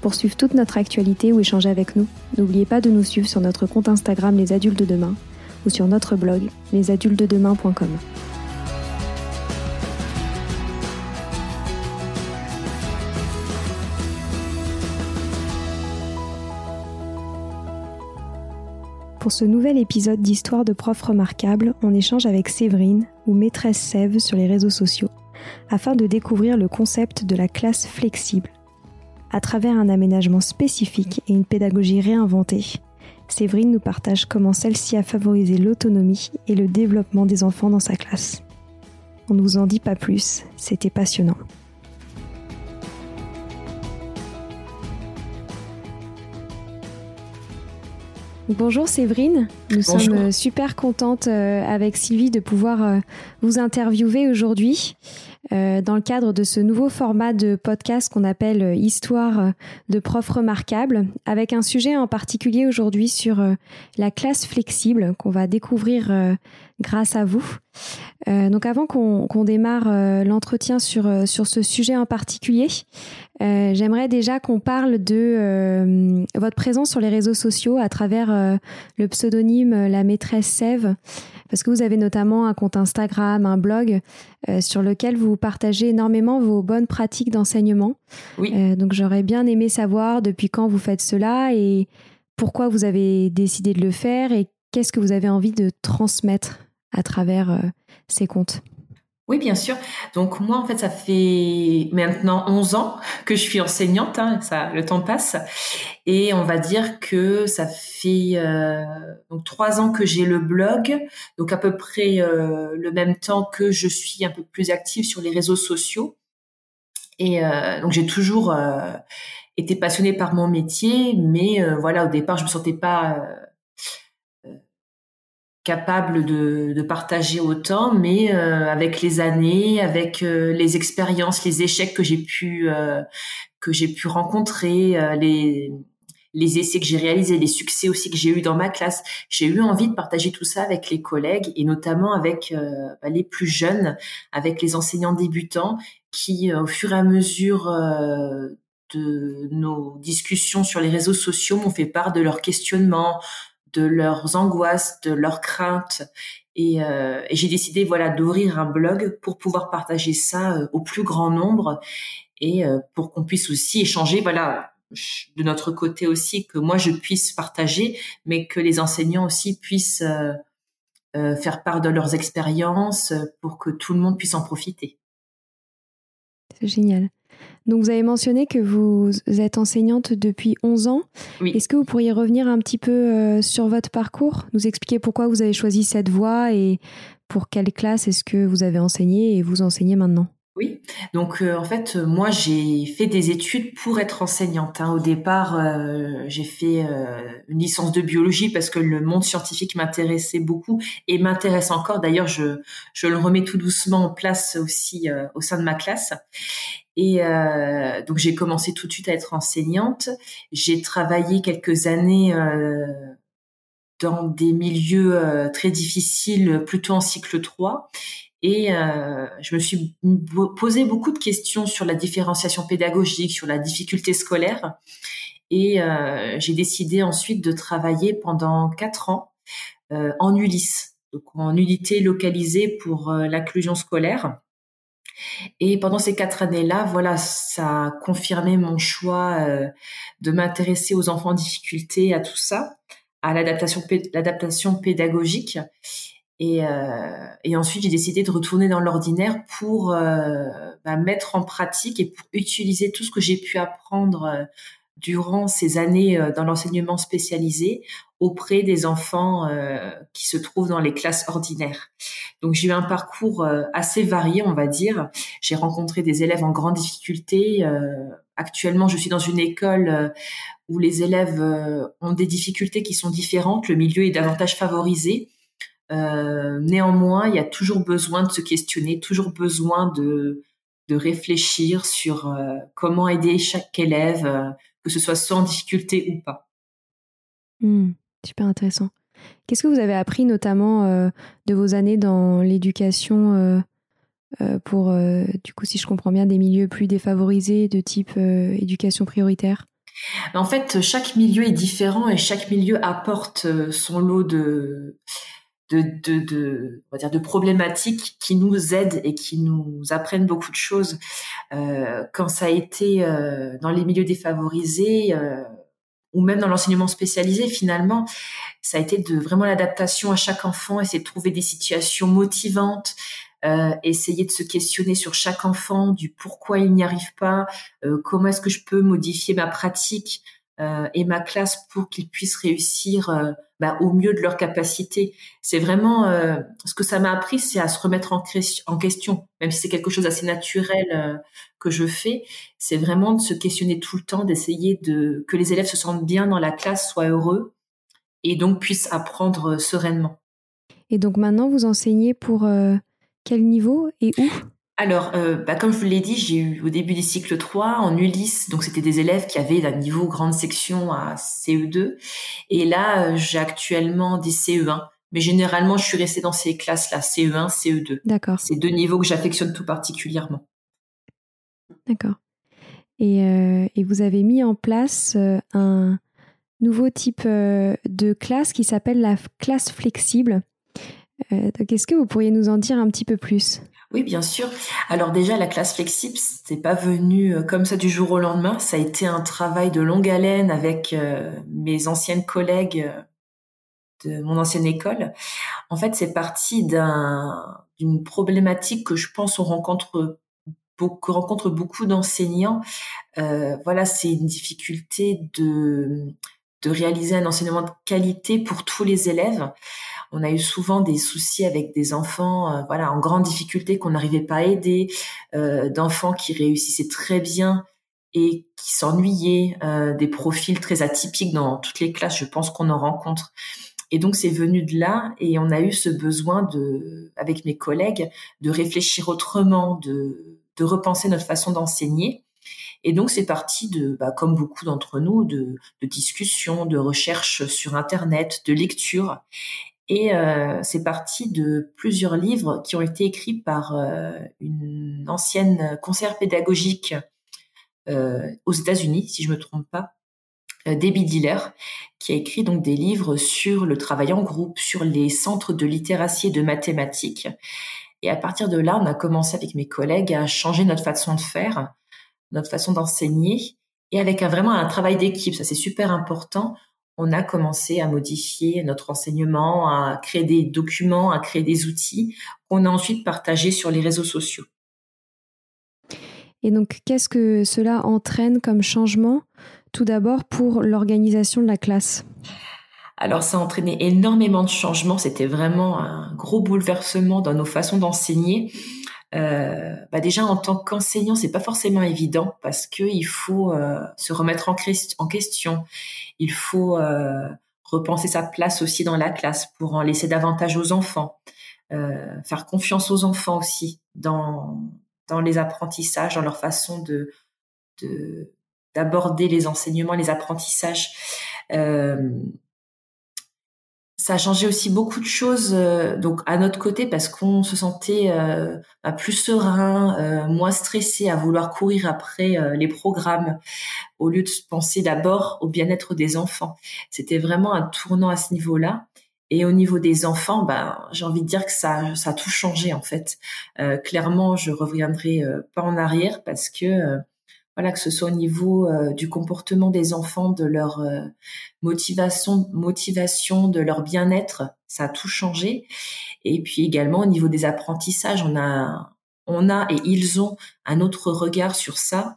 Pour suivre toute notre actualité ou échanger avec nous, n'oubliez pas de nous suivre sur notre compte Instagram Les Adultes de Demain ou sur notre blog lesadultesdedemain.com. Pour ce nouvel épisode d'Histoire de profs remarquables, on échange avec Séverine ou maîtresse Sève sur les réseaux sociaux afin de découvrir le concept de la classe flexible à travers un aménagement spécifique et une pédagogie réinventée. Séverine nous partage comment celle-ci a favorisé l'autonomie et le développement des enfants dans sa classe. On ne vous en dit pas plus, c'était passionnant. Bonjour Séverine, nous sommes super contentes euh, avec Sylvie de pouvoir euh, vous interviewer aujourd'hui. Euh, dans le cadre de ce nouveau format de podcast qu'on appelle euh, Histoire de profs remarquables, avec un sujet en particulier aujourd'hui sur euh, la classe flexible qu'on va découvrir grâce à vous. donc avant qu'on démarre l'entretien sur, sur ce sujet en particulier, j'aimerais déjà qu'on parle de votre présence sur les réseaux sociaux à travers le pseudonyme La maîtresse Sève parce que vous avez notamment un compte Instagram, un blog euh, sur lequel vous partagez énormément vos bonnes pratiques d'enseignement. Oui. Euh, donc j'aurais bien aimé savoir depuis quand vous faites cela et pourquoi vous avez décidé de le faire et qu'est-ce que vous avez envie de transmettre à travers euh, ces comptes. Oui, bien sûr. Donc moi, en fait, ça fait maintenant 11 ans que je suis enseignante. Hein, ça, le temps passe, et on va dire que ça fait euh, donc trois ans que j'ai le blog, donc à peu près euh, le même temps que je suis un peu plus active sur les réseaux sociaux. Et euh, donc j'ai toujours été passionnée par mon métier, mais voilà, au départ, je me sentais pas capable de, partager autant, mais euh, avec les années, avec euh, les expériences, les échecs que j'ai pu euh, que j'ai pu rencontrer, les les essais que j'ai réalisés, les succès aussi que j'ai eu dans ma classe, j'ai eu envie de partager tout ça avec les collègues et notamment avec bah, les plus jeunes, avec les enseignants débutants qui, au fur et à mesure de nos discussions sur les réseaux sociaux m'ont fait part de leurs questionnements, de leurs angoisses, de leurs craintes. Et, euh, et j'ai décidé voilà d'ouvrir un blog pour pouvoir partager ça euh, au plus grand nombre et euh, pour qu'on puisse aussi échanger voilà de notre côté aussi que moi je puisse partager mais que les enseignants aussi puissent faire part de leurs expériences pour que tout le monde puisse en profiter. C'est génial. Donc vous avez mentionné que vous êtes enseignante depuis 11 ans. Oui. Est-ce que vous pourriez revenir un petit peu euh, sur votre parcours, nous expliquer pourquoi vous avez choisi cette voie et pour quelle classe est-ce que vous avez enseigné et vous enseignez maintenant? Oui, donc euh, en fait, moi j'ai fait des études pour être enseignante. Hein. Au départ, euh, j'ai fait euh, une licence de biologie parce que le monde scientifique m'intéressait beaucoup et m'intéresse encore. D'ailleurs, je, je le remets tout doucement en place aussi au sein de ma classe. Et donc j'ai commencé tout de suite à être enseignante. J'ai travaillé quelques années dans des milieux très difficiles, plutôt en cycle 3. Et euh, je me suis posé beaucoup de questions sur la différenciation pédagogique, sur la difficulté scolaire. Et euh, j'ai décidé ensuite de travailler pendant quatre ans euh, en Ulysse, donc en unité localisée pour euh, l'inclusion scolaire. Et pendant ces quatre années-là, voilà, ça a confirmé mon choix euh, de m'intéresser aux enfants en difficulté, à tout ça, à l'adaptation, pédagogique. Et, euh, et ensuite, j'ai décidé de retourner dans l'ordinaire pour euh, bah, mettre en pratique et pour utiliser tout ce que j'ai pu apprendre durant ces années euh, dans l'enseignement spécialisé auprès des enfants euh, qui se trouvent dans les classes ordinaires. Donc j'ai eu un parcours assez varié, on va dire. J'ai rencontré des élèves en grande difficulté. actuellement, je suis dans une école où les élèves ont des difficultés qui sont différentes. Le milieu est davantage favorisé. Euh, néanmoins, il y a toujours besoin de se questionner, toujours besoin de, de réfléchir sur euh, comment aider chaque élève, euh, que ce soit sans difficulté ou pas. Hmm, super intéressant. Qu'est-ce que vous avez appris notamment de vos années dans l'éducation pour, du coup, si je comprends bien, des milieux plus défavorisés de type éducation prioritaire? En fait, chaque milieu est différent et chaque milieu apporte son lot de de, de, de, on va dire de problématiques qui nous aident et qui nous apprennent beaucoup de choses. Euh, quand ça a été euh, dans les milieux défavorisés euh, ou même dans l'enseignement spécialisé, finalement, ça a été de vraiment l'adaptation à chaque enfant, essayer de trouver des situations motivantes, euh, essayer de se questionner sur chaque enfant, du pourquoi il n'y arrive pas, euh, comment est-ce que je peux modifier ma pratique euh, et ma classe pour qu'ils puissent réussir euh, bah, au mieux de leur capacité. C'est vraiment euh, ce que ça m'a appris, c'est à se remettre en, question, même si c'est quelque chose d'assez naturel que je fais. C'est vraiment de se questionner tout le temps, d'essayer de que les élèves se sentent bien dans la classe, soient heureux et donc puissent apprendre sereinement. Et donc maintenant, vous enseignez pour quel niveau et où? Alors, euh, bah, comme je vous l'ai dit, j'ai eu au début des cycles 3 en Ulysse, donc c'était des élèves qui avaient un niveau grande section à CE2. Et là, euh, j'ai actuellement des CE1. Mais généralement, je suis restée dans ces classes-là, CE1, CE2. D'accord. C'est deux niveaux que j'affectionne tout particulièrement. D'accord. Et, euh, et, vous avez mis en place un nouveau type de classe qui s'appelle la classe flexible. donc, est-ce que vous pourriez nous en dire un petit peu plus? Oui, bien sûr. Alors déjà, la classe flexible, c'est pas venu euh, comme ça du jour au lendemain. Ça a été un travail de longue haleine avec euh, mes anciennes collègues euh, de mon ancienne école. En fait, c'est parti d'un, d'une problématique que je pense on rencontre que rencontrent beaucoup d'enseignants. Euh, voilà, c'est une difficulté de de réaliser un enseignement de qualité pour tous les élèves. On a eu souvent des soucis avec des enfants, euh, voilà, en grande difficulté qu'on n'arrivait pas à aider, euh, d'enfants qui réussissaient très bien et qui s'ennuyaient, euh, des profils très atypiques dans toutes les classes. Je pense qu'on en rencontre. Et donc c'est venu de là et on a eu ce besoin de, avec mes collègues, de réfléchir autrement, de, repenser notre façon d'enseigner. Et donc c'est parti de, bah, comme beaucoup d'entre nous, de, de discussions, de recherches sur Internet, de lectures. Et euh, c'est parti de plusieurs livres qui ont été écrits par euh, une ancienne conseillère pédagogique euh, aux États-Unis, si je me trompe pas, Debbie Diller, qui a écrit donc des livres sur le travail en groupe, sur les centres de littératie et de mathématiques. Et à partir de là, on a commencé avec mes collègues à changer notre façon de faire, notre façon d'enseigner, et avec vraiment un travail d'équipe. Ça, c'est super important on a commencé à modifier notre enseignement, à créer des documents, à créer des outils qu'on a ensuite partagés sur les réseaux sociaux. Et donc, qu'est-ce que cela entraîne comme changement, tout d'abord pour l'organisation de la classe alors ça a entraîné énormément de changements, c'était vraiment un gros bouleversement dans nos façons d'enseigner. Euh, bah déjà en tant qu'enseignant, c'est pas forcément évident parce que il faut euh, se remettre en, en, question. Il faut euh, repenser sa place aussi dans la classe pour en laisser davantage aux enfants, euh, faire confiance aux enfants aussi dans dans les apprentissages, dans leur façon de d'aborder les enseignements, les apprentissages. Euh, ça a changé aussi beaucoup de choses euh, donc à notre côté parce qu'on se sentait euh, bah, plus serein, euh, moins stressé à vouloir courir après les programmes au lieu de penser d'abord au bien-être des enfants. C'était vraiment un tournant à ce niveau-là. Et au niveau des enfants, bah, j'ai envie de dire que ça, ça a tout changé en fait. clairement, je reviendrai pas en arrière parce que que ce soit au niveau euh, du comportement des enfants, de leur euh, motivation, de leur bien-être, ça a tout changé. Et puis également au niveau des apprentissages, on a, on a et ils ont un autre regard sur ça.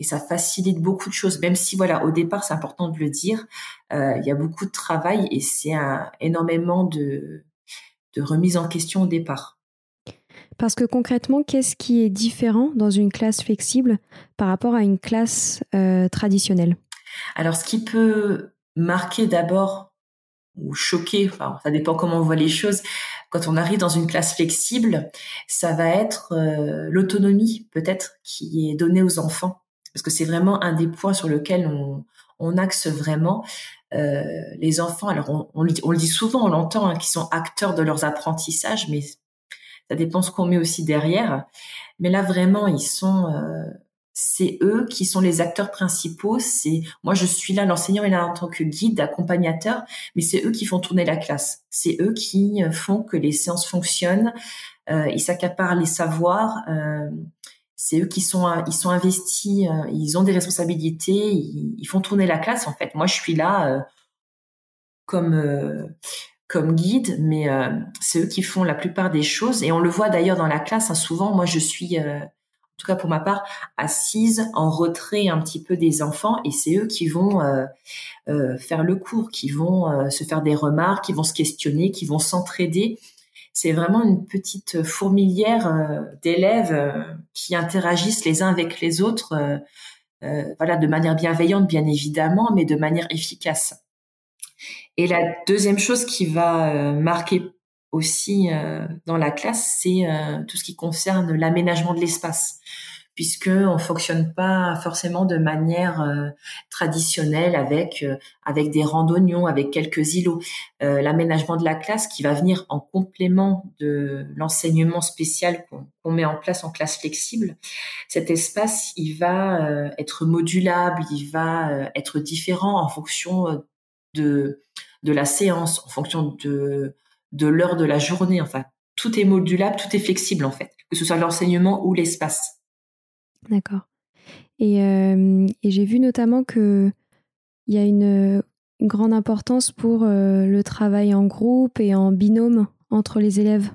Et ça facilite beaucoup de choses, même si voilà, au départ, c'est important de le dire, euh, il y a beaucoup de travail et c'est énormément de, de remise en question au départ. Parce que concrètement, qu'est-ce qui est différent dans une classe flexible par rapport à une classe euh, traditionnelle? Alors, ce qui peut marquer d'abord ou choquer, ça dépend comment on voit les choses, quand on arrive dans une classe flexible, ça va être euh, l'autonomie peut-être qui est donnée aux enfants. Parce que c'est vraiment un des points sur lequel on, axe vraiment. Euh, les enfants, alors on, le dit souvent, on l'entend, hein, qui sont acteurs de leurs apprentissages, mais ça dépend ce qu'on met aussi derrière. Mais là, vraiment, ils sont, euh, c'est eux qui sont les acteurs principaux. C'est moi, je suis là, l'enseignant est là en tant que guide, accompagnateur, mais c'est eux qui font tourner la classe. C'est eux qui euh, font que les séances fonctionnent. Euh, ils s'accaparent les savoirs. Euh, c'est eux qui sont, ils sont investis. Euh, ils ont des responsabilités. Ils, ils, font tourner la classe. En fait, moi, je suis là comme comme guide, mais euh, c'est eux qui font la plupart des choses. Et on le voit d'ailleurs dans la classe. Hein, souvent, moi, je suis, euh, en tout cas pour ma part, assise en retrait un petit peu des enfants, et c'est eux qui vont euh, faire le cours, qui vont se faire des remarques, qui vont se questionner, qui vont s'entraider. C'est vraiment une petite fourmilière d'élèves qui interagissent les uns avec les autres, voilà, de manière bienveillante, bien évidemment, mais de manière efficace. Et la deuxième chose qui va euh, marquer aussi euh, dans la classe, c'est euh, tout ce qui concerne l'aménagement de l'espace puisque on fonctionne pas forcément de manière traditionnelle avec avec des randonnions, avec quelques îlots. L'aménagement de la classe qui va venir en complément de l'enseignement spécial qu'on met en place en classe flexible. Cet espace, il va être modulable, il va être différent en fonction de de la séance, en fonction de, de l'heure de la journée. Enfin, tout est modulable, tout est flexible en fait, que ce soit l'enseignement ou l'espace. D'accord. Et, euh, j'ai vu notamment que il y a une, grande importance pour euh, le travail en groupe et en binôme entre les élèves.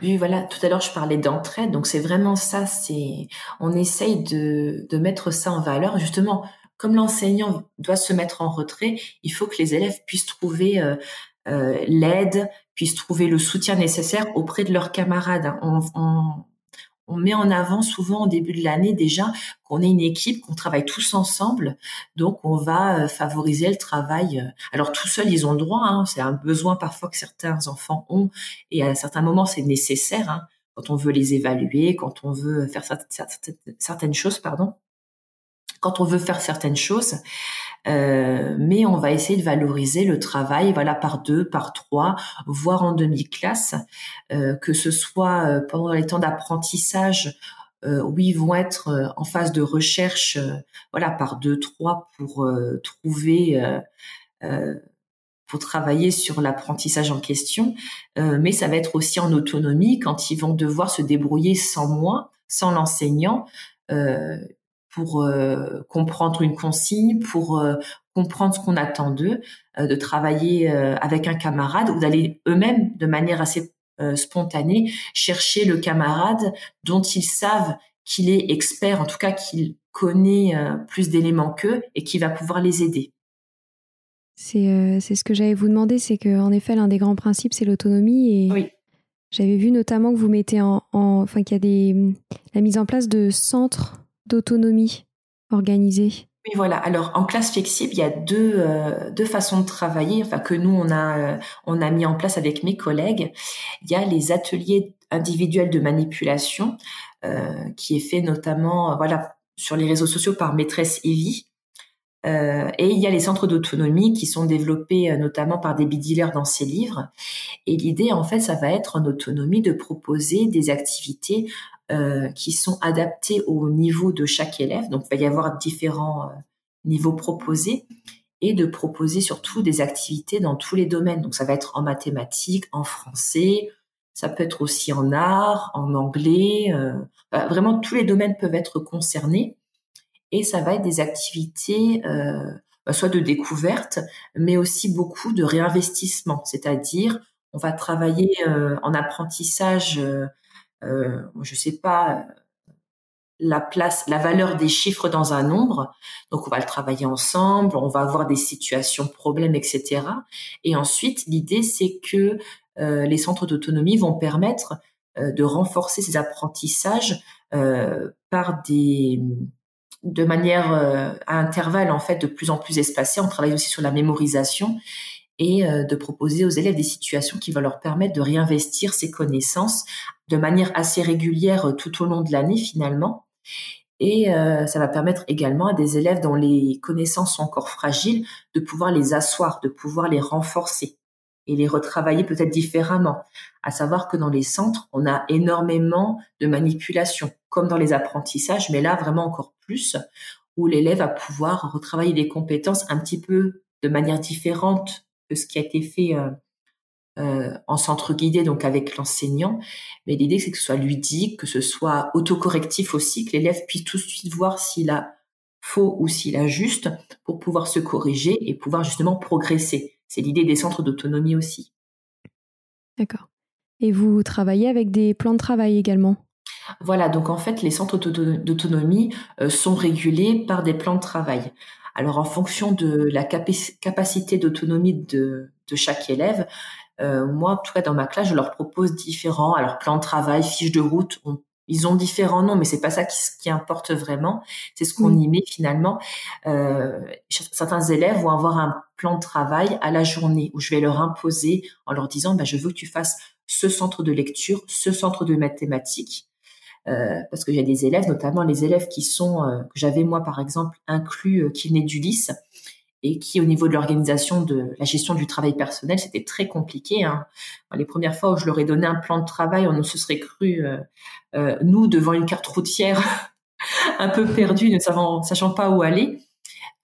Oui, voilà. Tout à l'heure, je parlais d'entraide. Donc, c'est vraiment ça. C'est, on essaye de, de mettre ça en valeur. Justement, comme l'enseignant doit se mettre en retrait, il faut que les élèves puissent trouver euh, euh, l'aide, puissent trouver le soutien nécessaire auprès de leurs camarades. On, on, met en avant souvent au début de l'année déjà qu'on est une équipe, qu'on travaille tous ensemble, donc on va euh, favoriser le travail. Alors tout seul, ils ont le droit, hein, c'est un besoin parfois que certains enfants ont, et à certains moments c'est nécessaire. Hein, quand on veut les évaluer, quand on veut faire certaines choses, pardon quand on veut faire certaines choses. Euh, mais on va essayer de valoriser le travail, voilà, par deux, par trois, voire en demi-classe, euh, que ce soit euh, pendant les temps d'apprentissage euh, où ils vont être euh, en phase de recherche, euh, voilà, par deux, trois, pour trouver, pour travailler sur l'apprentissage en question. mais ça va être aussi en autonomie quand ils vont devoir se débrouiller sans moi, sans l'enseignant. Euh, pour euh, comprendre une consigne, pour euh, comprendre ce qu'on attend d'eux, de travailler avec un camarade ou d'aller eux-mêmes de manière assez spontanée chercher le camarade dont ils savent qu'il est expert, en tout cas qu'il connaît plus d'éléments qu'eux et qui va pouvoir les aider. C'est ce que j'allais vous demander, c'est qu'en effet, l'un des grands principes, c'est l'autonomie. Et oui. j'avais vu notamment que vous mettez en. enfin, qu'il y a des, la mise en place de centres d'autonomie organisés. Oui, voilà. Alors, en classe flexible, il y a deux, euh, deux façons de travailler, enfin, que nous, on a, euh, on a mis en place avec mes collègues. Il y a les ateliers individuels de manipulation, euh, qui est fait notamment, voilà, sur les réseaux sociaux par Maîtresse Evie. Euh, et il y a les centres d'autonomie qui sont développés notamment par des dealers dans ses livres. Et l'idée, en fait, ça va être en autonomie de proposer des activités euh, qui sont adaptés au niveau de chaque élève. Donc, il va y avoir différents euh, niveaux proposés et de proposer surtout des activités dans tous les domaines. Donc, ça va être en mathématiques, en français, ça peut être aussi en art, en anglais. Euh, bah, vraiment, tous les domaines peuvent être concernés. Et ça va être des activités euh, bah, soit de découverte, mais aussi beaucoup de réinvestissement. C'est-à-dire, on va travailler en apprentissage euh, je sais pas, la place, la valeur des chiffres dans un nombre. Donc, on va le travailler ensemble, on va avoir des situations, problèmes, etc. Et ensuite, l'idée, c'est que euh, les centres d'autonomie vont permettre euh, de renforcer ces apprentissages euh, par des de manière euh, à intervalles en fait de plus en plus espacés. On travaille aussi sur la mémorisation et euh, de proposer aux élèves des situations qui vont leur permettre de réinvestir ces connaissances de manière assez régulière euh, tout au long de l'année finalement. Et euh, ça va permettre également à des élèves dont les connaissances sont encore fragiles de pouvoir les asseoir, de pouvoir les renforcer et les retravailler peut-être différemment. À savoir que dans les centres, on a énormément de manipulation, comme dans les apprentissages, mais là vraiment encore plus, où l'élève va pouvoir retravailler des compétences un petit peu de manière différente que ce qui a été fait euh, en centre guidé, donc avec l'enseignant. Mais l'idée, c'est que ce soit ludique, que ce soit autocorrectif aussi, que l'élève puisse tout de suite voir s'il a faux ou s'il a juste pour pouvoir se corriger et pouvoir justement progresser. C'est l'idée des centres d'autonomie aussi. D'accord. Et vous travaillez avec des plans de travail également? Voilà, donc en fait, les centres d'autonomie euh, sont régulés par des plans de travail. Alors en fonction de la capacité d'autonomie de, chaque élève, euh, moi, en tout cas dans ma classe, je leur propose différents, alors plan de travail, fiche de route, ils ont différents noms, mais c'est pas ça qui, importe vraiment. C'est ce qu'on y met finalement. Euh, certains élèves vont avoir un plan de travail à la journée où je vais leur imposer en leur disant, bah, je veux que tu fasses ce centre de lecture, ce centre de mathématiques. Euh, parce qu'il y a des élèves, notamment les élèves qui sont, euh, que j'avais moi par exemple inclus, euh, qui venaient d'Ulysse, et qui au niveau de l'organisation de la gestion du travail personnel, c'était très compliqué. Hein. Les premières fois où je leur ai donné un plan de travail, on se serait cru, nous, devant une carte routière, un peu perdus, ne sachant pas où aller.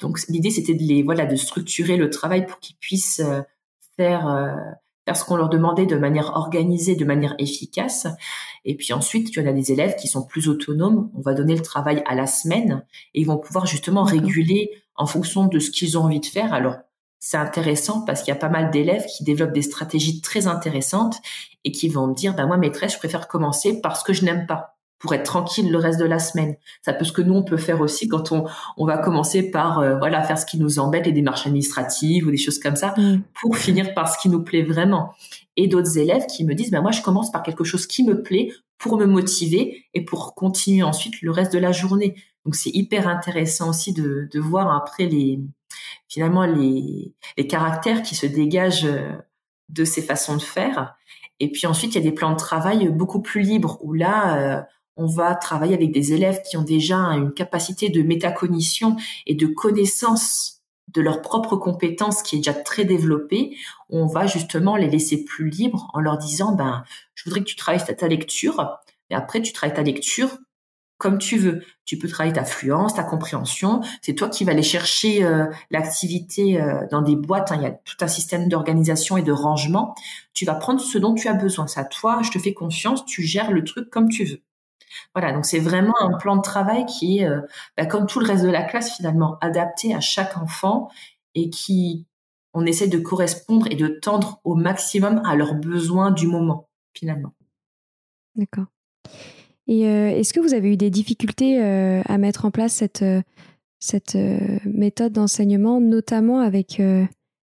Donc l'idée, c'était de les, voilà, de structurer le travail pour qu'ils puissent faire faire ce qu'on leur demandait de manière organisée, de manière efficace. Et puis ensuite, tu en as des élèves qui sont plus autonomes. On va donner le travail à la semaine et ils vont pouvoir justement réguler en fonction de ce qu'ils ont envie de faire. Alors, c'est intéressant parce qu'il y a pas mal d'élèves qui développent des stratégies très intéressantes et qui vont me dire, bah, moi, maîtresse, je préfère commencer parce que je n'aime pas pour être tranquille le reste de la semaine. Ça peut ce que nous on peut faire aussi quand on on va commencer par euh, voilà faire ce qui nous embête, les démarches administratives ou des choses comme ça, mm. pour finir par ce qui nous plaît vraiment. Et d'autres élèves qui me disent ben moi je commence par quelque chose qui me plaît pour me motiver et pour continuer ensuite le reste de la journée. Donc c'est hyper intéressant aussi de de voir après les finalement les les caractères qui se dégagent euh, de ces façons de faire. Et puis ensuite, il y a des plans de travail beaucoup plus libres où là, euh, on va travailler avec des élèves qui ont déjà une capacité de métacognition et de connaissance de leurs propres compétences qui est déjà très développée. On va justement les laisser plus libres en leur disant, ben, je voudrais que tu travailles ta, lecture, et après tu travailles ta lecture comme tu veux. Tu peux travailler ta fluence, ta compréhension. C'est toi qui vas aller chercher euh, l'activité euh, dans des boîtes. Hein. Il y a tout un système d'organisation et de rangement. Tu vas prendre ce dont tu as besoin. C'est à toi. Je te fais confiance. Tu gères le truc comme tu veux. Voilà, donc c'est vraiment un plan de travail qui est, euh, bah, comme tout le reste de la classe finalement, adapté à chaque enfant et qui on essaie de correspondre et de tendre au maximum à leurs besoins du moment finalement. D'accord. Et euh, est-ce que vous avez eu des difficultés euh, à mettre en place cette, cette méthode d'enseignement, notamment avec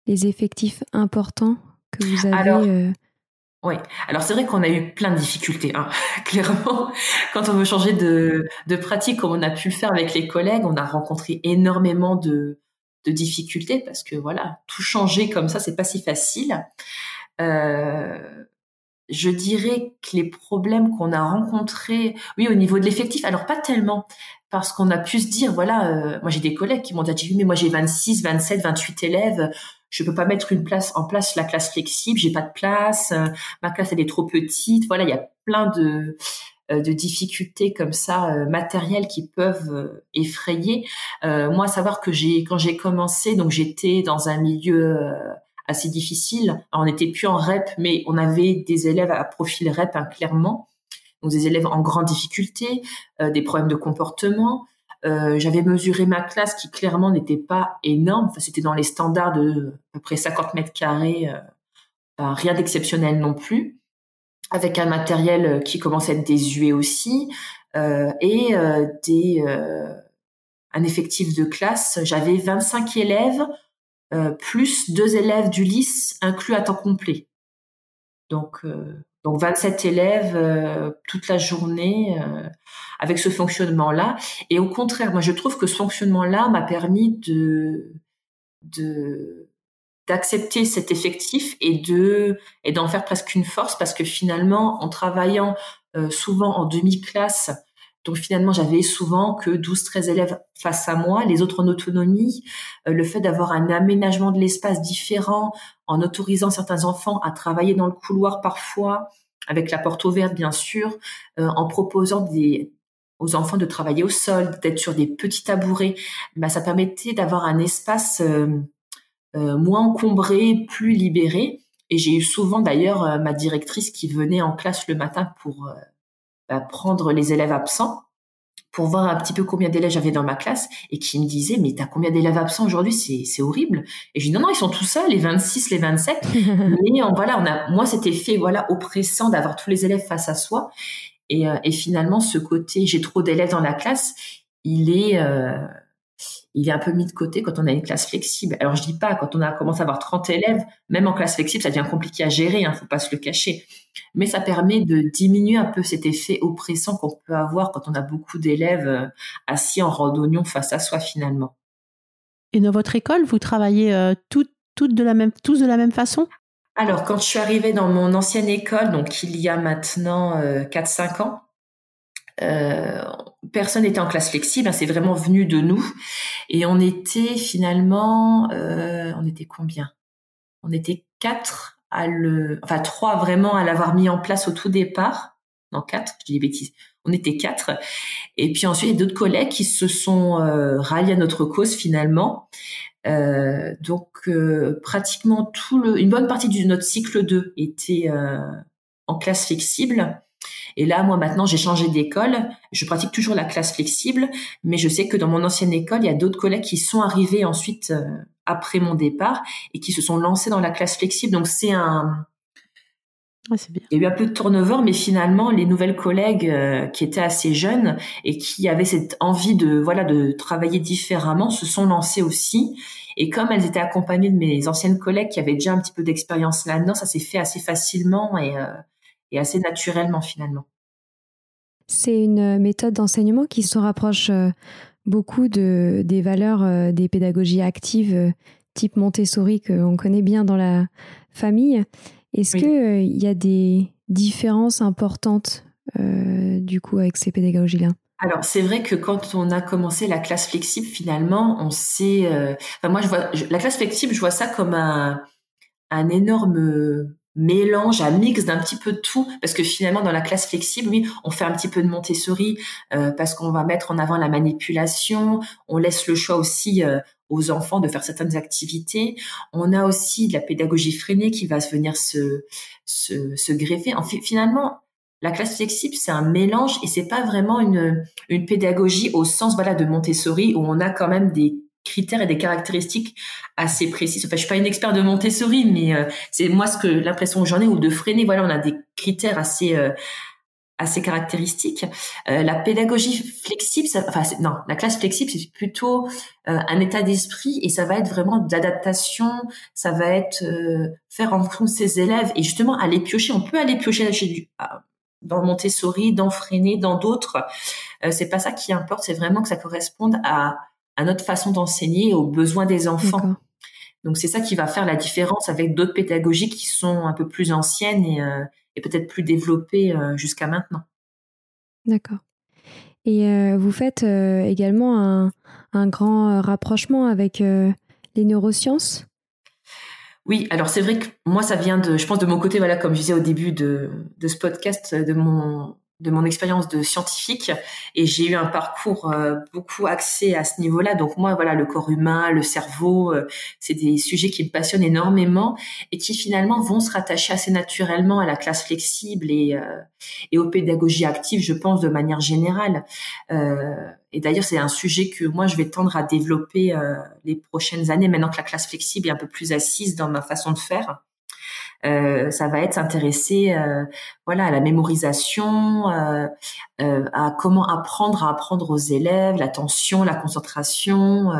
les effectifs importants que vous avez Alors, Oui, alors c'est vrai qu'on a eu plein de difficultés, hein. clairement. Quand on veut changer de, de pratique, comme on a pu le faire avec les collègues, on a rencontré énormément de, de difficultés parce que voilà, tout changer comme ça, c'est pas si facile. Euh, je dirais que les problèmes qu'on a rencontrés, oui, au niveau de l'effectif, alors pas tellement, parce qu'on a pu se dire, voilà, euh, moi j'ai des collègues qui m'ont dit, mais moi j'ai 26, 27, 28 élèves, je peux pas mettre une place en place la classe flexible, j'ai pas de place, euh, ma classe elle est trop petite, voilà, il y a plein de euh, de difficultés comme ça matérielles qui peuvent effrayer. moi, savoir que j'ai quand j'ai commencé, donc j'étais dans un milieu assez difficile. on n'était plus en REP, mais on avait des élèves à profil REP hein, clairement, donc des élèves en grande difficulté, euh, des problèmes de comportement. Euh, j'avais mesuré ma classe qui clairement n'était pas énorme. Enfin, c'était dans les standards de à peu près 50 mètres carrés, euh, rien d'exceptionnel non plus, avec un matériel qui commençait à être désuet aussi et des un effectif de classe. J'avais 25 élèves euh, plus deux élèves du LIS inclus à temps complet. Donc, euh, donc 27 élèves euh, toute la journée avec ce fonctionnement-là. Et au contraire, moi je trouve que ce fonctionnement-là m'a permis de de d'accepter cet effectif et de et d'en faire presque une force parce que finalement en travaillant souvent en demi-classe donc finalement, j'avais souvent que 12-13 élèves face à moi, les autres en autonomie. Euh, le fait d'avoir un aménagement de l'espace différent, en autorisant certains enfants à travailler dans le couloir parfois, avec la porte ouverte bien sûr, euh, en proposant des, aux enfants de travailler au sol, d'être sur des petits tabourets, bah, ça permettait d'avoir un espace euh, moins encombré, plus libéré. Et j'ai eu souvent d'ailleurs ma directrice qui venait en classe le matin pour prendre les élèves absents pour voir un petit peu combien d'élèves j'avais dans ma classe et qui me disait mais t'as combien d'élèves absents aujourd'hui? C'est c'est horrible. Et je dis non non ils sont tous seuls les 26 les 27 mais voilà on a moi c'était fait voilà oppressant d'avoir tous les élèves face à soi. Et, euh, et finalement ce côté j'ai trop d'élèves dans la classe il est euh, il est un peu mis de côté quand on a une classe flexible. Alors je dis pas quand on a commencé à avoir 30 élèves, même en classe flexible, ça devient compliqué à gérer, hein, faut pas se le cacher. Mais ça permet de diminuer un peu cet effet oppressant qu'on peut avoir quand on a beaucoup d'élèves euh, assis en randonnion face à soi finalement. Et dans votre école, vous travaillez euh, toutes, de la même, tous de la même façon? Alors quand je suis arrivée dans mon ancienne école, donc il y a maintenant 4-5 euh, ans, euh, personne n'était en classe flexible, hein, c'est vraiment venu de nous. Et on était finalement, euh, on était combien? On était quatre à le, enfin trois vraiment à l'avoir mis en place au tout départ. Non quatre, je dis des bêtises. On était quatre. Et puis ensuite, il y a d'autres collègues qui se sont euh, ralliés à notre cause finalement. Euh, donc euh, pratiquement tout le, une bonne partie de notre cycle 2 était en classe flexible. Et là, moi maintenant, j'ai changé d'école. Je pratique toujours la classe flexible, mais je sais que dans mon ancienne école, il y a d'autres collègues qui sont arrivés ensuite euh, après mon départ et qui se sont lancés dans la classe flexible. Donc c'est un bien. Il y a eu un peu de turnover, mais finalement, les nouvelles collègues euh, qui étaient assez jeunes et qui avaient cette envie de voilà de travailler différemment se sont lancées aussi. Et comme elles étaient accompagnées de mes anciennes collègues qui avaient déjà un petit peu d'expérience là-dedans, ça s'est fait assez facilement et euh, et assez naturellement finalement. C'est une méthode d'enseignement qui se rapproche euh, beaucoup de, des valeurs euh, des pédagogies actives euh, type Montessori qu'on connaît bien dans la famille. Est-ce qu'il y a des différences importantes du coup avec ces pédagogies-là? Alors c'est vrai que quand on a commencé la classe flexible, finalement, on sait. enfin moi, je vois la classe flexible, je vois ça comme un, un énorme mélange, un mix d'un petit peu de tout, parce que finalement dans la classe flexible, oui, on fait un petit peu de Montessori euh, parce qu'on va mettre en avant la manipulation, on laisse le choix aussi euh, aux enfants de faire certaines activités. On a aussi de la pédagogie freinée qui va venir se, se, se greffer. En fait, finalement, la classe flexible, c'est un mélange et c'est pas vraiment une, une pédagogie au sens voilà de Montessori où on a quand même des critères et des caractéristiques assez précises. Enfin, je suis pas une experte de Montessori, mais c'est moi ce que l'impression que j'en ai ou de freiner. Voilà, on a des critères assez assez caractéristiques. Euh, la pédagogie flexible, ça, enfin non, la classe flexible, c'est plutôt euh, un état d'esprit et ça va être vraiment d'adaptation. Ça va être euh, faire en fonction de ses élèves et justement aller piocher. On peut aller piocher chez du, dans Montessori, dans Freinet, dans d'autres. c'est pas ça qui importe. C'est vraiment que ça corresponde à, à notre façon d'enseigner, aux besoins des enfants. Donc c'est ça qui va faire la différence avec d'autres pédagogies qui sont un peu plus anciennes et peut-être plus développé euh, jusqu'à maintenant. D'accord. Et euh, vous faites euh, également un, grand rapprochement avec les neurosciences? Oui, alors c'est vrai que moi ça vient de, je pense de mon côté, voilà, comme je disais au début de, de ce podcast, de mon de mon expérience de scientifique et j'ai eu un parcours euh, beaucoup axé à ce niveau-là. Donc moi, voilà, le corps humain, le cerveau, euh, c'est des sujets qui me passionnent énormément et qui finalement vont se rattacher assez naturellement à la classe flexible et, euh, et aux pédagogies actives, je pense, de manière générale. et d'ailleurs, c'est un sujet que moi, je vais tendre à développer les prochaines années, maintenant que la classe flexible est un peu plus assise dans ma façon de faire. Euh, ça va être s'intéresser euh, voilà à la mémorisation euh, à comment apprendre à apprendre aux élèves l'attention la concentration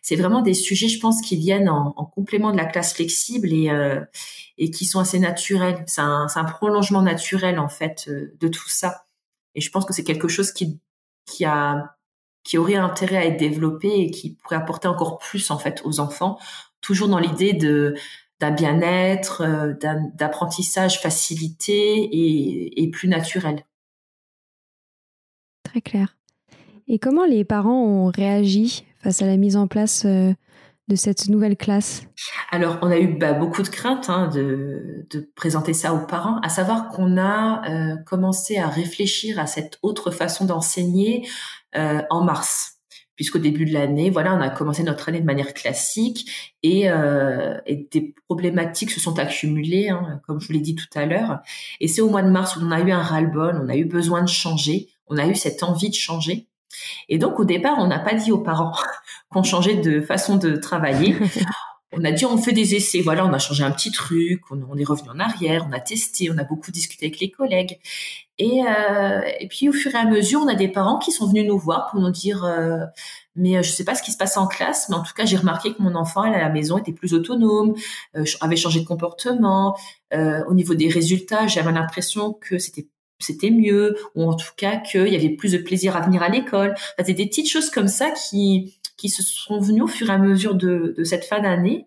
c'est vraiment des sujets je pense qui viennent en, en complément de la classe flexible et et qui sont assez naturels. C'est un, un prolongement naturel en fait de tout ça. Et je pense que c'est quelque chose qui qui a qui aurait intérêt à être développé et qui pourrait apporter encore plus en fait aux enfants. Toujours dans l'idée de d'un bien-être, euh, d'apprentissage facilité et, plus naturel. Très clair. Et comment les parents ont réagi face à la mise en place euh, de cette nouvelle classe? Alors, on a eu bah, beaucoup de craintes hein, de, présenter ça aux parents, à savoir qu'on a euh, commencé à réfléchir à cette autre façon d'enseigner en mars puisqu'au début de l'année, voilà, on a commencé notre année de manière classique et, euh, et des problématiques se sont accumulées, hein, comme je vous l'ai dit tout à l'heure. Et c'est au mois de mars où on a eu un ras-le-bol, on a eu besoin de changer, on a eu cette envie de changer. Et donc au départ, on n'a pas dit aux parents qu'on changeait de façon de travailler. on a dit on fait des essais, voilà, on a changé un petit truc, on, est revenu en arrière, on a testé, on a beaucoup discuté avec les collègues. Et, euh, et puis au fur et à mesure, on a des parents qui sont venus nous voir pour nous dire euh, mais euh, je sais pas ce qui se passe en classe, mais en tout cas j'ai remarqué que mon enfant à la maison était plus autonome, euh, avait changé de comportement. Euh, au niveau des résultats, j'avais l'impression que c'était c'était mieux, ou en tout cas qu'il y avait plus de plaisir à venir à l'école. Enfin, c'était des petites choses comme ça qui qui se sont venues au fur et à mesure de, de cette fin d'année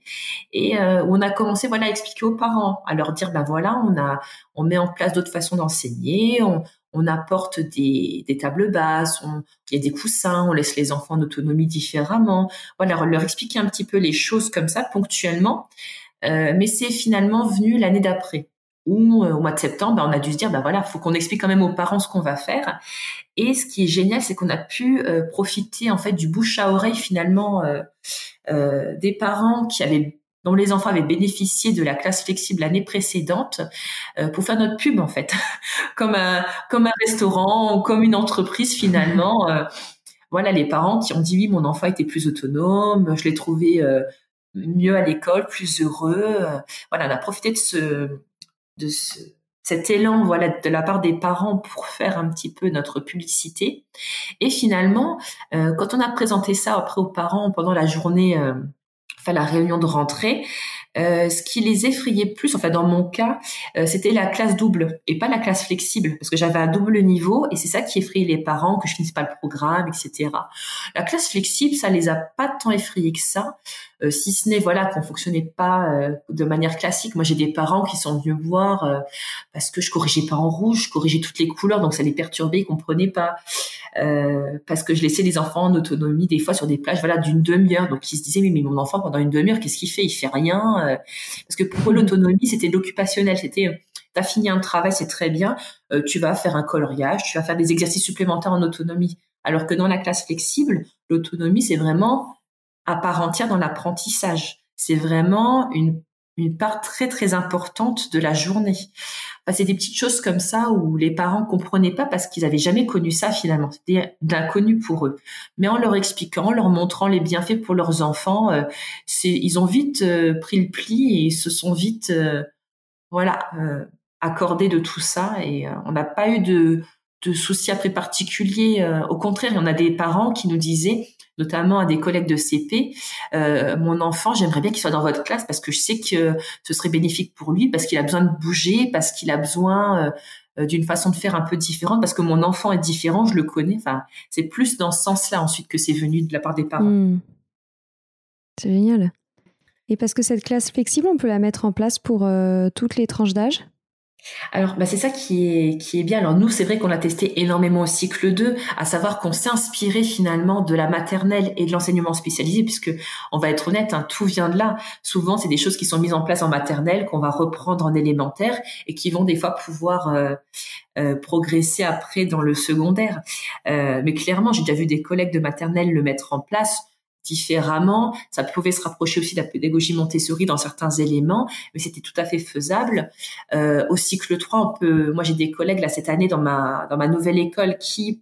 et euh, on a commencé voilà à expliquer aux parents, à leur dire ben voilà on a on met en place d'autres façons d'enseigner, on, on apporte des, des tables basses, il y a des coussins, on laisse les enfants en autonomie différemment. Voilà, leur expliquer un petit peu les choses comme ça ponctuellement. Euh, mais c'est finalement venu l'année d'après où euh, au mois de septembre, ben, on a dû se dire, ben voilà, faut qu'on explique quand même aux parents ce qu'on va faire. Et ce qui est génial, c'est qu'on a pu euh, profiter en fait du bouche à oreille finalement euh, des parents qui avaient dont les enfants avaient bénéficié de la classe flexible l'année précédente pour faire notre pub en fait, comme un comme un restaurant ou comme une entreprise finalement. voilà, les parents qui ont dit oui, mon enfant était plus autonome, je l'ai trouvé mieux à l'école, plus heureux. voilà, on a profité de ce de cet élan voilà de la part des parents pour faire un petit peu notre publicité et finalement euh, quand on a présenté ça après aux parents pendant la journée euh, enfin la réunion de rentrée euh, ce qui les effrayait plus, enfin dans mon cas, euh, c'était la classe double et pas la classe flexible, parce que j'avais un double niveau et c'est ça qui effrayait les parents, que je finisse pas le programme, etc. La classe flexible, ça les a pas tant effrayés que ça, euh, si ce n'est voilà qu'on fonctionnait pas de manière classique. Moi, j'ai des parents qui sont venus voir parce que je corrigeais pas en rouge, je corrigeais toutes les couleurs, donc ça les perturbait, ils comprenaient pas. parce que je laissais les enfants en autonomie des fois sur des plages voilà d'une demi-heure, donc ils se disaient mais, mais mon enfant pendant une demi-heure qu'est-ce qu'il fait? Il fait rien euh, parce que pour eux l'autonomie c'était l'occupationnel, c'était euh, t'as fini un travail, c'est très bien, euh, tu vas faire un coloriage, tu vas faire des exercices supplémentaires en autonomie. Alors que dans la classe flexible, l'autonomie c'est vraiment à part entière dans l'apprentissage. C'est vraiment une une part très très importante de la journée. Enfin, c'est des petites choses comme ça où les parents comprenaient pas parce qu'ils avaient jamais connu ça finalement. C'était d'inconnu pour eux. Mais en leur expliquant, en leur montrant les bienfaits pour leurs enfants, euh, ils ont vite euh, pris le pli et se sont vite euh, voilà accordés de tout ça et on n'a pas eu de de soucis après particuliers. au contraire, il y en a des parents qui nous disaient notamment à des collègues de CP, euh, mon enfant, j'aimerais bien qu'il soit dans votre classe parce que je sais que ce serait bénéfique pour lui, parce qu'il a besoin de bouger, parce qu'il a besoin euh, d'une façon de faire un peu différente, parce que mon enfant est différent, je le connais. Enfin, c'est plus dans ce sens-là ensuite que c'est venu de la part des parents. Hmm. C'est génial. Et parce que cette classe flexible, on peut la mettre en place pour euh, toutes les tranches d'âge? Alors, bah, c'est ça qui est, qui est bien. Alors, nous, c'est vrai qu'on a testé énormément au cycle 2, à savoir qu'on s'est inspiré finalement de la maternelle et de l'enseignement spécialisé, puisque, on va être honnête, hein, tout vient de là. Souvent, c'est des choses qui sont mises en place en maternelle, qu'on va reprendre en élémentaire, et qui vont des fois pouvoir euh, euh, progresser après dans le secondaire. Euh, mais clairement, j'ai déjà vu des collègues de maternelle le mettre en place différemment. Ça pouvait se rapprocher aussi de la pédagogie Montessori dans certains éléments, mais c'était tout à fait faisable. Euh, au cycle 3, on peut, moi j'ai des collègues là cette année dans ma dans ma nouvelle école qui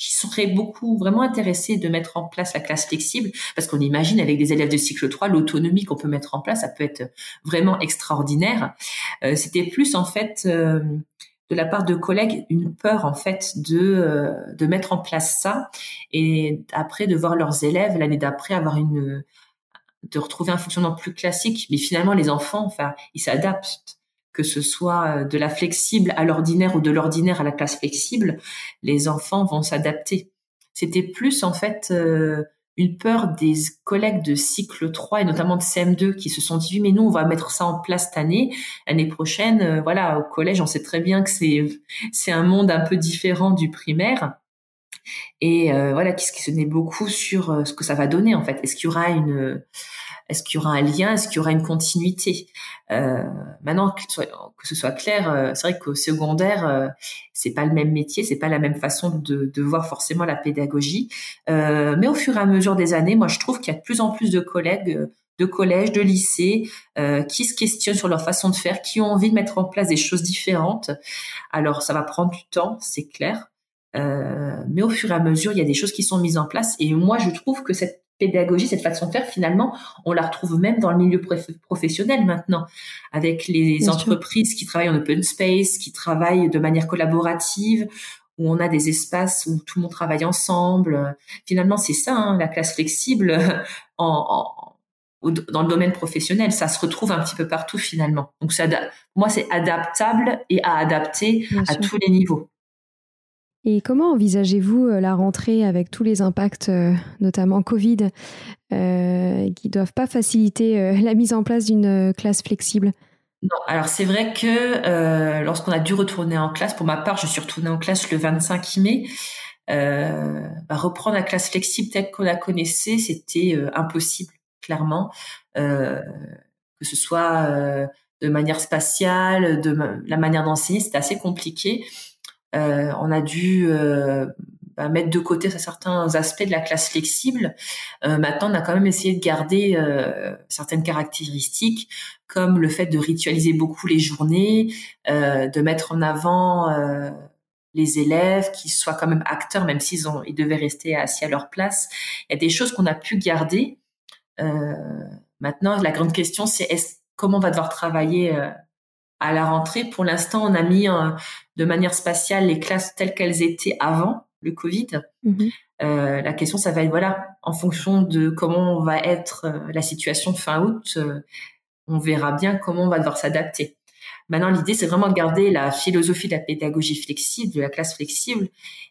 qui seraient beaucoup vraiment intéressés de mettre en place la classe flexible, parce qu'on imagine avec des élèves de cycle 3, l'autonomie qu'on peut mettre en place, ça peut être vraiment extraordinaire. Euh, c'était plus en fait euh, de la part de collègues une peur en fait de euh, de mettre en place ça et après de voir leurs élèves l'année d'après avoir une de retrouver un fonctionnement plus classique. Mais finalement les enfants enfin ils s'adaptent. Que ce soit de la flexible à l'ordinaire ou de l'ordinaire à la classe flexible les enfants vont s'adapter. C'était plus en fait euh, une peur des collègues de cycle 3 et notamment de CM2 qui se sont dit mais nous on va mettre ça en place cette année. L'année prochaine euh, voilà au collège on sait très bien que c'est c'est un monde un peu différent du primaire. Et euh, voilà qui se questionnait beaucoup sur euh, ce que ça va donner en fait? Est-ce qu'il y aura une est-ce qu'il y aura un lien? Est-ce qu'il y aura une continuité? Euh, Maintenant, que, ce soit clair, euh, c'est vrai qu'au secondaire, euh, c'est pas le même métier, c'est pas la même façon de, de voir forcément la pédagogie. Euh, mais au fur et à mesure des années, moi, je trouve qu'il y a de plus en plus de collègues de collèges, de lycées, euh, qui se questionnent sur leur façon de faire, qui ont envie de mettre en place des choses différentes. Alors, ça va prendre du temps, c'est clair. Euh, mais au fur et à mesure, il y a des choses qui sont mises en place. Et moi, je trouve que cette pédagogie, cette façon de faire, finalement, on la retrouve même dans le milieu professionnel maintenant, avec les entreprises qui travaillent en open space, qui travaillent de manière collaborative, où on a des espaces où tout le monde travaille ensemble. Finalement, c'est ça, hein, la classe flexible en, dans le domaine professionnel, ça se retrouve un petit peu partout finalement. Donc, ça, moi, c'est adaptable et à adapter à tous les niveaux. Et comment envisagez-vous euh, la rentrée avec tous les impacts, euh, notamment Covid, euh, qui ne doivent pas faciliter la mise en place d'une classe flexible? Non, alors c'est vrai que lorsqu'on a dû retourner en classe, pour ma part, je suis retournée en classe le 25 mai. Bah, reprendre la classe flexible telle qu'on la connaissait, c'était impossible, clairement, que ce soit de manière spatiale, de la manière d'enseigner, c'était assez compliqué. Euh, on a dû euh, bah, mettre de côté certains aspects de la classe flexible. Euh, maintenant, on a quand même essayé de garder certaines caractéristiques, comme le fait de ritualiser beaucoup les journées, de mettre en avant les élèves qui soient quand même acteurs, même s'ils ont, ils devaient rester assis à leur place. Il y a des choses qu'on a pu garder. maintenant, la grande question, c'est est comment on va devoir travailler à la rentrée. Pour l'instant, on a mis de manière spatiale les classes telles qu'elles étaient avant le Covid. Mhm. Euh, la question, ça va être voilà, en fonction de comment va être euh, la situation fin août, euh, on verra bien comment on va devoir s'adapter. Maintenant, l'idée, c'est vraiment de garder la philosophie de la pédagogie flexible, de la classe flexible,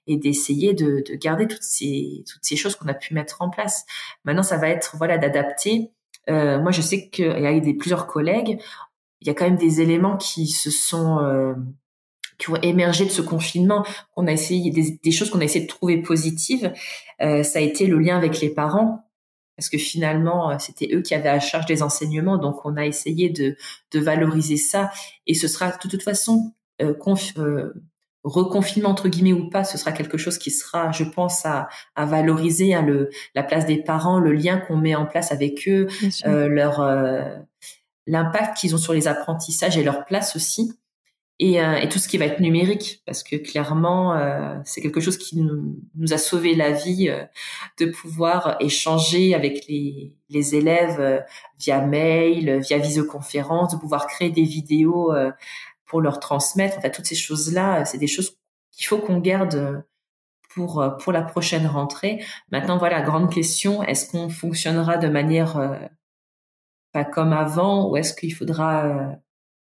et d'essayer de, garder toutes ces toutes ces choses qu'on a pu mettre en place. Maintenant, ça va être voilà d'adapter. moi, je sais qu'il y a des plusieurs collègues il y a quand même des éléments qui se sont euh, qui ont émergé de ce confinement, qu'on a essayé des, choses qu'on a essayé de trouver positives. Euh, ça a été le lien avec les parents, parce que finalement euh, c'était eux qui avaient à charge des enseignements, donc on a essayé de, de valoriser ça. Et ce sera de toute façon euh, euh, reconfinement entre guillemets ou pas, ce sera quelque chose qui sera, je pense, à, à valoriser hein, le, la place des parents, le lien qu'on met en place avec eux, euh, leur l'impact qu'ils ont sur les apprentissages et leur place aussi et, euh, et, tout ce qui va être numérique, parce que clairement, euh, c'est quelque chose qui nous, nous, a sauvé la vie euh, de pouvoir échanger avec les, les élèves euh, via mail, via visioconférence, de pouvoir créer des vidéos pour leur transmettre. Enfin, toutes ces choses-là, c'est des choses qu'il faut qu'on garde pour pour la prochaine rentrée. Maintenant, voilà, grande question est-ce qu'on fonctionnera de manière pas comme avant, ou est-ce qu'il faudra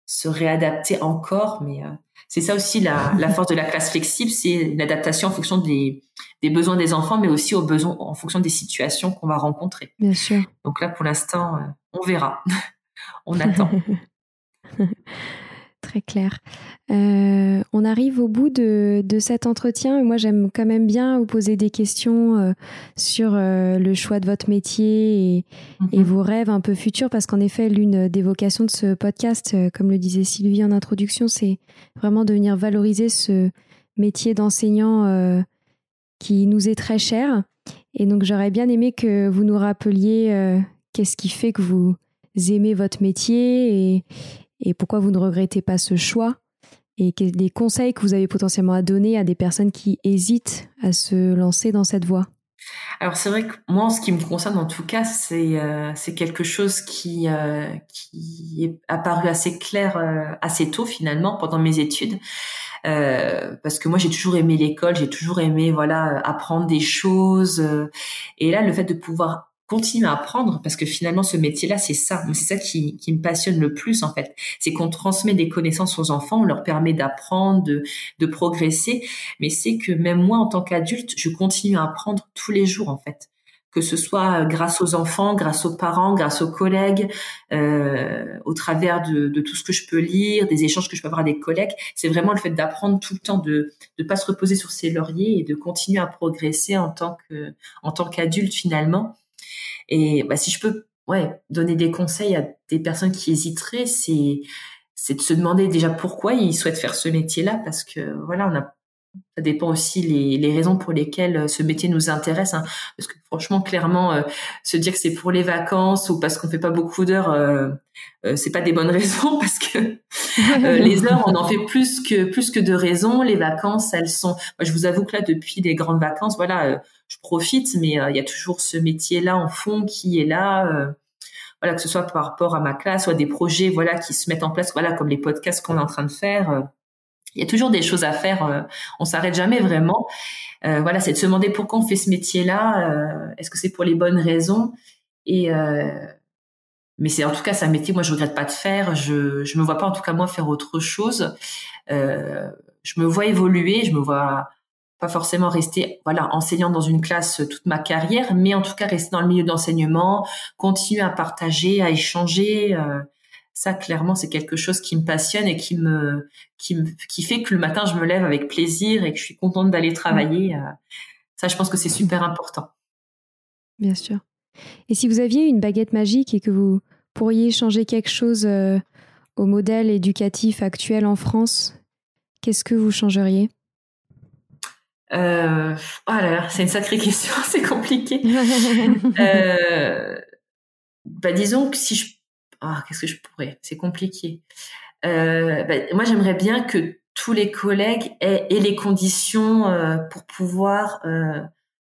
se réadapter encore. Mais euh, c'est ça aussi la, la, force de la classe flexible, c'est une adaptation en fonction des, des, besoins des enfants, mais aussi aux besoins en fonction des situations qu'on va rencontrer. Bien sûr. Donc là, pour l'instant, euh, on verra. on attend. Très clair. Euh, on arrive au bout de, cet entretien. Moi, j'aime quand même bien vous poser des questions euh, sur euh, le choix de votre métier et, et, mhm. vos rêves un peu futurs, parce qu'en effet, l'une des vocations de ce podcast, comme le disait Sylvie en introduction, c'est vraiment de venir valoriser ce métier d'enseignant qui nous est très cher. Et donc, j'aurais bien aimé que vous nous rappeliez qu'est-ce qui fait que vous aimez votre métier et, et pourquoi vous ne regrettez pas ce choix? Et les conseils que vous avez potentiellement à donner à des personnes qui hésitent à se lancer dans cette voie? Alors c'est vrai que moi, en ce qui me concerne en tout cas, c'est euh, quelque chose qui euh, qui est apparu assez clair euh, assez tôt finalement pendant mes études, parce que moi j'ai toujours aimé l'école, j'ai toujours aimé voilà apprendre des choses, et là le fait de pouvoir continuer à apprendre parce que finalement ce métier-là c'est ça. C'est ça qui, qui, me passionne le plus en fait. C'est qu'on transmet des connaissances aux enfants on leur permet d'apprendre de, de progresser. Mais c'est que même moi en tant qu'adulte je continue à apprendre tous les jours en fait. Que ce soit grâce aux enfants, grâce aux parents, grâce aux collègues, euh, au travers de, de, tout ce que je peux lire, des échanges que je peux avoir avec des collègues, c'est vraiment le fait d'apprendre tout le temps, de ne pas se reposer sur ses lauriers et de continuer à progresser en tant que en tant qu'adulte finalement. Et bah, si je peux ouais, donner des conseils à des personnes qui hésiteraient, c'est c'est de se demander déjà pourquoi ils souhaitent faire ce métier-là, parce que voilà, on a ça dépend aussi les, les raisons pour lesquelles euh, ce métier nous intéresse. Hein. Parce que franchement, clairement, euh, se dire que c'est pour les vacances ou parce qu'on fait pas beaucoup d'heures, euh, euh c'est pas des bonnes raisons. Parce que les heures, on en fait plus que plus que de raisons. Les vacances, elles sont. Moi, je vous avoue que là, depuis les grandes vacances, voilà, je profite, mais il y a toujours ce métier-là en fond qui est là voilà que ce soit par rapport à ma classe ou à des projets voilà qui se mettent en place voilà comme les podcasts qu'on est en train de faire il y a toujours des choses à faire. Euh, on s'arrête jamais vraiment. Euh, voilà, c'est de se demander pourquoi on fait ce métier-là. Euh, est-ce que c'est pour les bonnes raisons? Et mais c'est en tout cas c'est un métier moi je regrette pas de faire. Je je me vois pas en tout cas moi faire autre chose. je me vois évoluer. Je me vois pas forcément rester voilà enseignant dans une classe toute ma carrière, mais en tout cas rester dans le milieu d'enseignement, continuer à partager, à échanger. Ça clairement c'est quelque chose qui me passionne et qui me qui me qui fait que le matin je me lève avec plaisir et que je suis contente d'aller travailler. Euh, ça je pense que c'est super important. Bien sûr. Et si vous aviez une baguette magique et que vous pourriez changer quelque chose euh, au modèle éducatif actuel en France qu'est-ce que vous changeriez? Euh, oh là là, c'est une sacrée question, c'est compliqué. euh, bah disons que si je ah, qu'est-ce que je pourrais C'est compliqué. Euh, bah, moi, j'aimerais bien que tous les collègues aient, les conditions euh, pour pouvoir euh,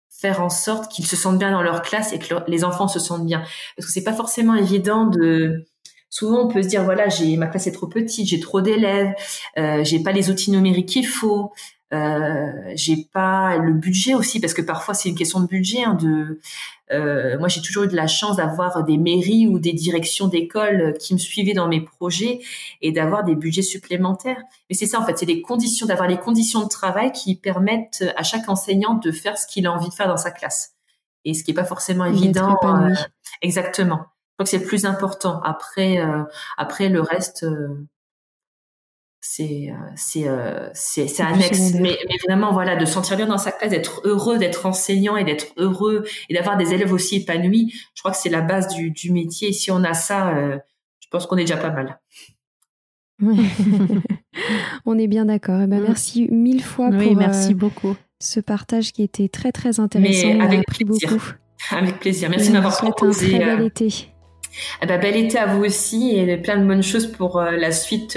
faire en sorte qu'ils se sentent bien dans leur classe et que les enfants se sentent bien. Parce que c'est pas forcément évident de. Souvent, on peut se dire voilà, j'ai ma classe est trop petite, j'ai trop d'élèves, euh, j'ai pas les outils numériques qu'il faut. Euh, j'ai pas le budget aussi parce que parfois c'est une question de budget. Hein, de euh, moi j'ai toujours eu de la chance d'avoir des mairies ou des directions d'école qui me suivaient dans mes projets et d'avoir des budgets supplémentaires. Mais c'est ça en fait, c'est les conditions d'avoir les conditions de travail qui permettent à chaque enseignant de faire ce qu'il a envie de faire dans sa classe. Et ce qui est pas forcément évident. Euh, exactement. Je crois que c'est le plus important. Après, euh, après le reste, c'est euh, c'est euh, c'est c'est annexe mais, mais vraiment voilà de sentir bien dans sa classe d'être heureux d'être enseignant et d'être heureux et d'avoir des élèves aussi épanouis je crois que c'est la base du du métier et si on a ça euh, je pense qu'on est déjà pas mal on est bien d'accord. Eh ben, mm. merci mille fois pour merci beaucoup. ce partage qui était très très intéressant. Mais avec plaisir. beaucoup. Avec plaisir. Merci de m'avoir proposé. Un très bel été. Eh ben, bel été à vous aussi et plein de bonnes choses pour la suite